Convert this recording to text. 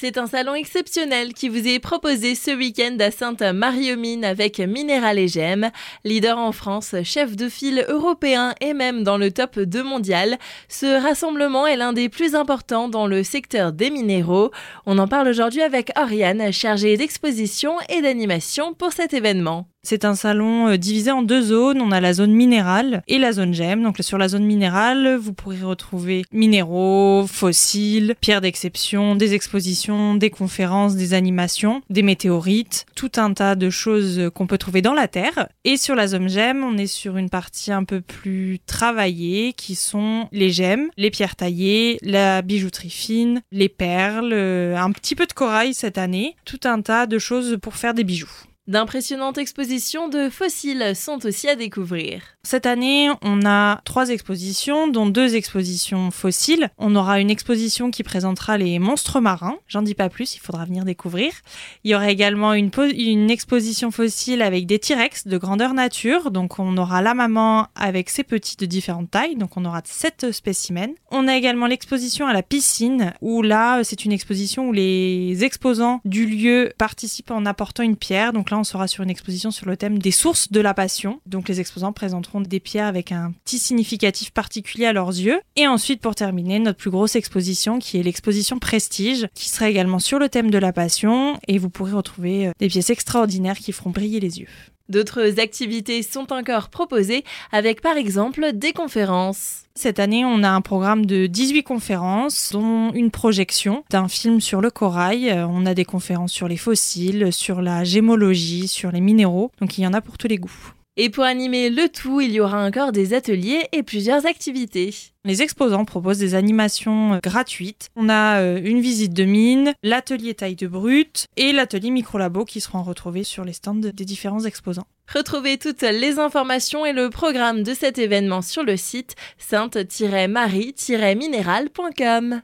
C'est un salon exceptionnel qui vous est proposé ce week-end à Sainte-Marie-aux-Mines avec Minéral et Gem, leader en France, chef de file européen et même dans le top 2 mondial. Ce rassemblement est l'un des plus importants dans le secteur des minéraux. On en parle aujourd'hui avec Oriane, chargée d'exposition et d'animation pour cet événement. C'est un salon euh, divisé en deux zones. On a la zone minérale et la zone gemme. Donc sur la zone minérale, vous pourrez retrouver minéraux, fossiles, pierres d'exception, des expositions, des conférences, des animations, des météorites, tout un tas de choses qu'on peut trouver dans la Terre. Et sur la zone gemme, on est sur une partie un peu plus travaillée qui sont les gemmes, les pierres taillées, la bijouterie fine, les perles, euh, un petit peu de corail cette année, tout un tas de choses pour faire des bijoux. D'impressionnantes expositions de fossiles sont aussi à découvrir. Cette année, on a trois expositions, dont deux expositions fossiles. On aura une exposition qui présentera les monstres marins. J'en dis pas plus, il faudra venir découvrir. Il y aura également une, exposition fossile avec des T-Rex de grandeur nature. Donc, on aura la maman avec ses petits de différentes tailles. Donc, on aura sept spécimens. On a également l'exposition à la piscine, où là, c'est une exposition où les exposants du lieu participent en apportant une pierre. Donc là, on sera sur une exposition sur le thème des sources de la passion. Donc les exposants présenteront des pierres avec un petit significatif particulier à leurs yeux. Et ensuite, pour terminer, notre plus grosse exposition qui est l'exposition Prestige, qui sera également sur le thème de la passion. Et vous pourrez retrouver euh, des pièces extraordinaires qui feront briller les yeux. D'autres activités sont encore proposées avec par exemple des conférences. Cette année, on a un programme de 18 conférences, dont une projection d'un film sur le corail. Euh, on a des conférences sur les fossiles, sur la gémologie, sur les minéraux. Donc il y en a pour tous les goûts. Et pour animer le tout, il y aura encore des ateliers et plusieurs activités. Les exposants proposent des animations euh, gratuites. On a euh, une visite de mine, l'atelier taille de brut et l'atelier micro-labo qui seront retrouvés sur les stands des différents exposants. Retrouvez toutes les informations et le programme de cet événement sur le site sainte-marie-minéral.com.